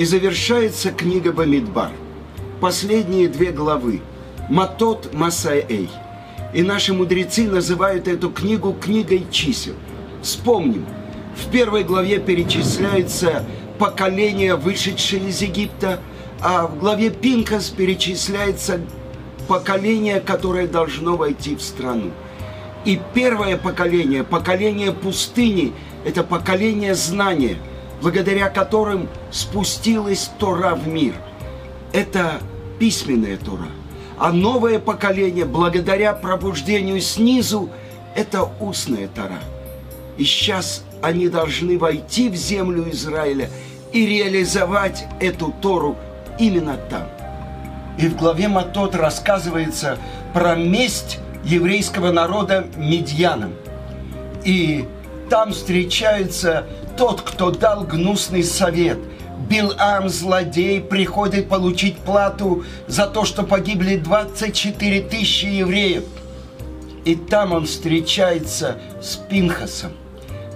И завершается книга Бамидбар. Последние две главы. Матот Масаэй. И наши мудрецы называют эту книгу книгой чисел. Вспомним, в первой главе перечисляется поколение, вышедшее из Египта, а в главе Пинкас перечисляется поколение, которое должно войти в страну. И первое поколение, поколение пустыни, это поколение знания, благодаря которым спустилась Тора в мир. Это письменная Тора. А новое поколение, благодаря пробуждению снизу, это устная Тора. И сейчас они должны войти в землю Израиля и реализовать эту Тору именно там. И в главе Матот рассказывается про месть еврейского народа медьянам. И там встречается тот, кто дал гнусный совет. Билам, злодей, приходит получить плату за то, что погибли 24 тысячи евреев. И там он встречается с Пинхасом,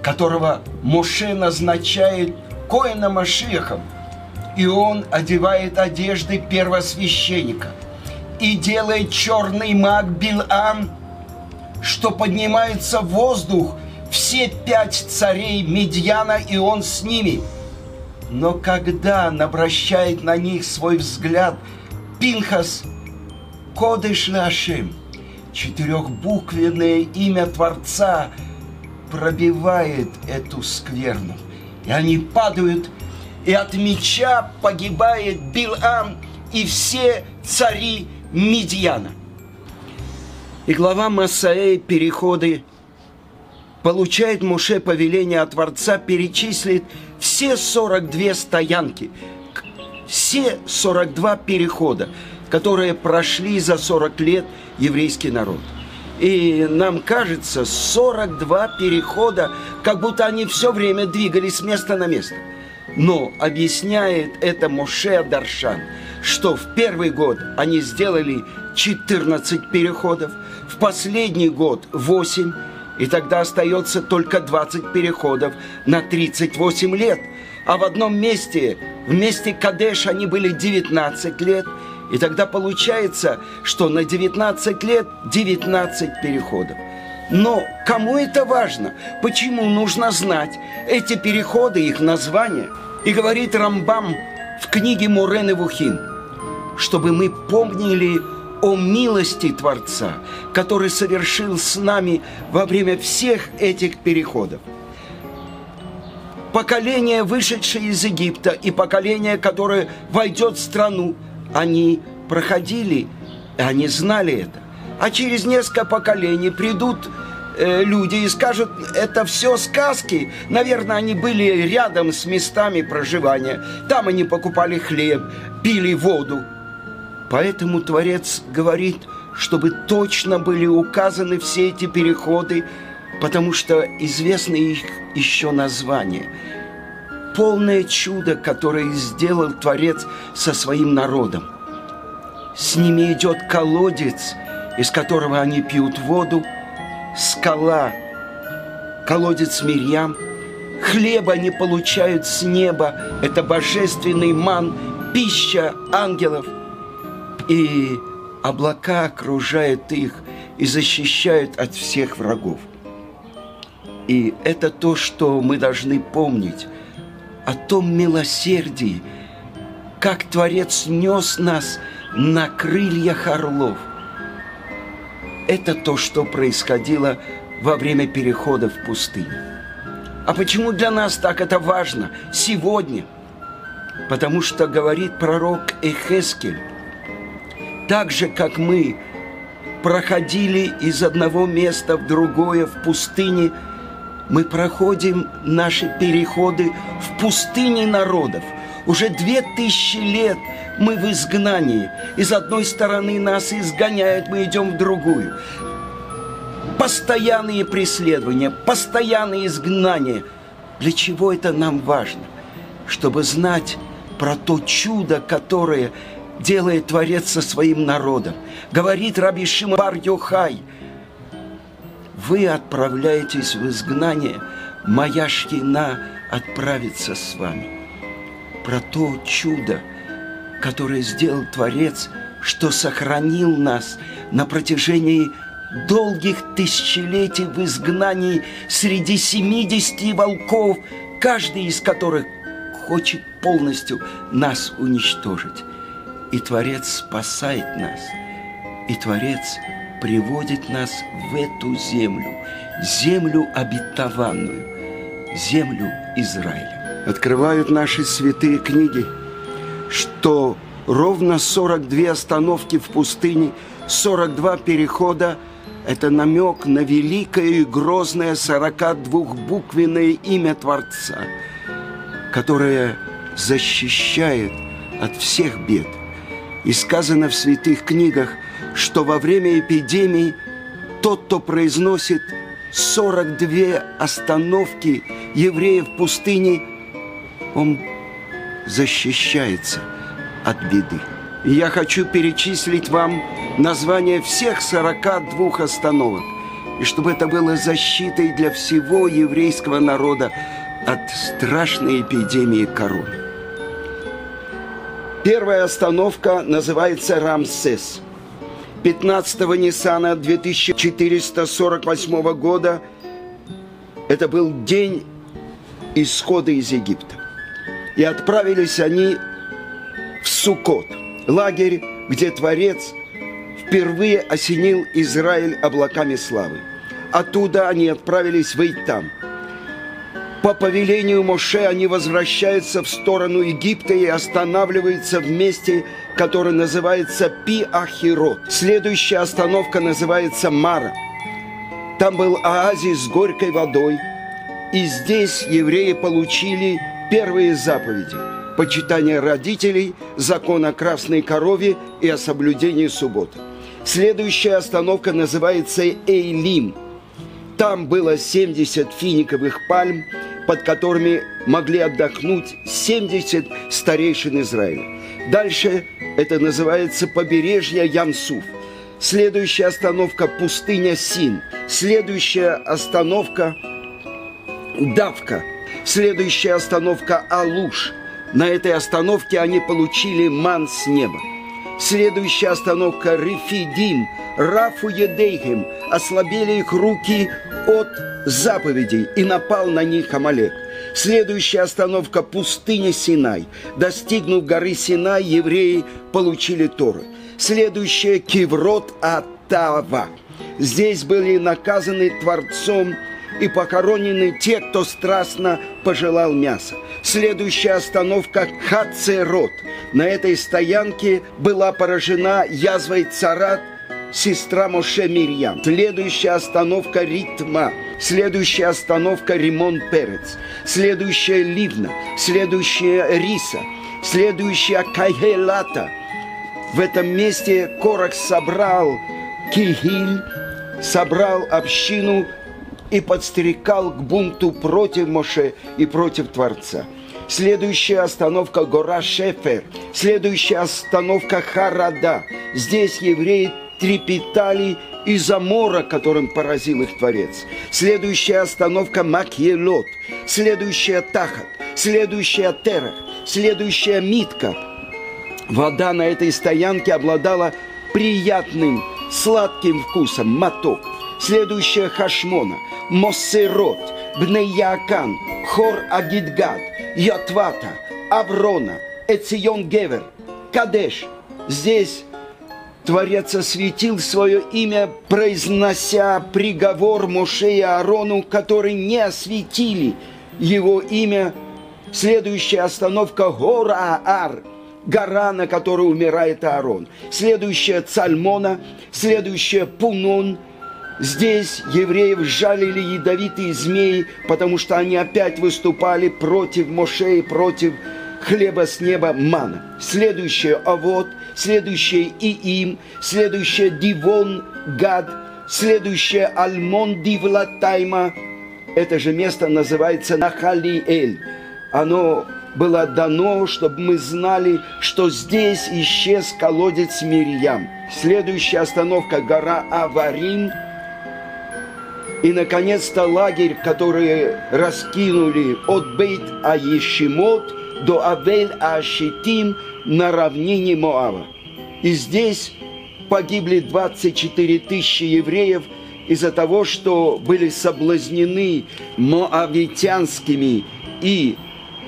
которого Моше назначает Коина Машехом – и он одевает одежды первосвященника и делает черный маг Билам, что поднимается в воздух все пять царей Медьяна, и он с ними. Но когда он обращает на них свой взгляд, Пинхас Кодыш Лашим, четырехбуквенное имя Творца, пробивает эту скверну. И они падают и от меча погибает Билам и все цари Медьяна. И глава Масаэй переходы получает Муше повеление от Творца перечислить все 42 стоянки, все 42 перехода, которые прошли за 40 лет еврейский народ. И нам кажется, 42 перехода, как будто они все время двигались с места на место – но объясняет это Моше Даршан, что в первый год они сделали 14 переходов, в последний год 8, и тогда остается только 20 переходов на 38 лет. А в одном месте, в месте Кадеш они были 19 лет, и тогда получается, что на 19 лет 19 переходов. Но кому это важно? Почему нужно знать эти переходы, их названия – и говорит Рамбам в книге Мурен и Вухин, чтобы мы помнили о милости Творца, который совершил с нами во время всех этих переходов. Поколение, вышедшее из Египта, и поколение, которое войдет в страну, они проходили, они знали это. А через несколько поколений придут Э, люди и скажут, это все сказки. Наверное, они были рядом с местами проживания. Там они покупали хлеб, пили воду. Поэтому Творец говорит, чтобы точно были указаны все эти переходы, потому что известны их еще названия. Полное чудо, которое сделал Творец со своим народом. С ними идет колодец, из которого они пьют воду – скала, колодец Мирьям, хлеба они получают с неба, это божественный ман, пища ангелов. И облака окружают их и защищают от всех врагов. И это то, что мы должны помнить о том милосердии, как Творец нес нас на крыльях орлов – это то, что происходило во время перехода в пустыню. А почему для нас так это важно сегодня? Потому что говорит пророк Эхескель, так же, как мы проходили из одного места в другое в пустыне, мы проходим наши переходы в пустыне народов. Уже две тысячи лет – мы в изгнании. Из одной стороны нас изгоняют, мы идем в другую. Постоянные преследования, постоянные изгнания. Для чего это нам важно? Чтобы знать про то чудо, которое делает Творец со своим народом. Говорит Раби Шимар Йохай, вы отправляетесь в изгнание, моя шкина отправится с вами. про то чудо, которое сделал Творец, что сохранил нас на протяжении долгих тысячелетий в изгнании среди 70 волков, каждый из которых хочет полностью нас уничтожить. И Творец спасает нас, и Творец приводит нас в эту землю, землю обетованную, землю Израиля. Открывают наши святые книги, что ровно 42 остановки в пустыне, 42 перехода – это намек на великое и грозное 42-буквенное имя Творца, которое защищает от всех бед. И сказано в святых книгах, что во время эпидемии тот, кто произносит 42 остановки евреев в пустыне, он защищается от беды. И я хочу перечислить вам название всех 42 остановок, и чтобы это было защитой для всего еврейского народа от страшной эпидемии короны. Первая остановка называется Рамсес. 15 Ниссана 2448 года это был день исхода из Египта. И отправились они в Сукот, лагерь, где Творец впервые осенил Израиль облаками славы. Оттуда они отправились в Эйтам – по повелению Моше они возвращаются в сторону Египта и останавливаются в месте, которое называется Пи-Ахирот. Следующая остановка называется Мара. Там был оазис с горькой водой, и здесь евреи получили первые заповеди – почитание родителей, закон о красной корове и о соблюдении субботы. Следующая остановка называется Эйлим. Там было 70 финиковых пальм – под которыми могли отдохнуть 70 старейшин Израиля. Дальше это называется побережье Ямсуф. Следующая остановка – пустыня Син. Следующая остановка – Давка. Следующая остановка – Алуш. На этой остановке они получили ман с неба. Следующая остановка – Рифидим, Рафу Едейхем. Ослабели их руки от заповедей и напал на них Амалек. Следующая остановка – пустыня Синай. Достигнув горы Синай, евреи получили Торы. Следующая – Киврот Атава. Здесь были наказаны Творцом и похоронены те, кто страстно пожелал мяса. Следующая остановка – Хацерот. На этой стоянке была поражена язвой царат – сестра Моше Мирьям. Следующая остановка Ритма. Следующая остановка Римон Перец. Следующая Ливна. Следующая Риса. Следующая Кайхелата. В этом месте Корах собрал Кихиль, собрал общину и подстрекал к бунту против Моше и против Творца. Следующая остановка гора Шефер. Следующая остановка Харада. Здесь евреи трепетали из-за мора, которым поразил их Творец. Следующая остановка Макьелот, следующая Тахат, следующая Терах, следующая Митка. Вода на этой стоянке обладала приятным, сладким вкусом, моток. Следующая Хашмона, Моссерот, Бнеякан, Хор Агидгад, Ятвата, Аврона, Эцион Гевер, Кадеш. Здесь Творец осветил свое имя, произнося приговор Моше и Аарону, которые не осветили его имя. Следующая остановка – гора Аар, гора, на которой умирает Аарон. Следующая – Цальмона, следующая – Пунон. Здесь евреев жалили ядовитые змеи, потому что они опять выступали против Моше и против хлеба с неба мана. Следующее – Авод – следующее Иим, следующее Дивон Гад, следующее Альмон Дивлатайма. Это же место называется Нахалиэль. Оно было дано, чтобы мы знали, что здесь исчез колодец Мирьям. Следующая остановка – гора Аварин. И, наконец-то, лагерь, который раскинули от Бейт Аешимот до Авель-Ашитим на равнине Моава. И здесь погибли 24 тысячи евреев из-за того, что были соблазнены моавитянскими и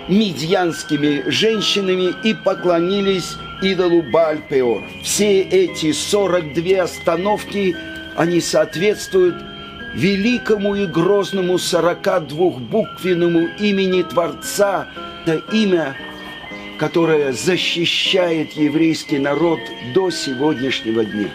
медьянскими женщинами и поклонились идолу Бальпеор. Все эти 42 остановки, они соответствуют великому и грозному 42-буквенному имени Творца, это имя, которое защищает еврейский народ до сегодняшнего дня.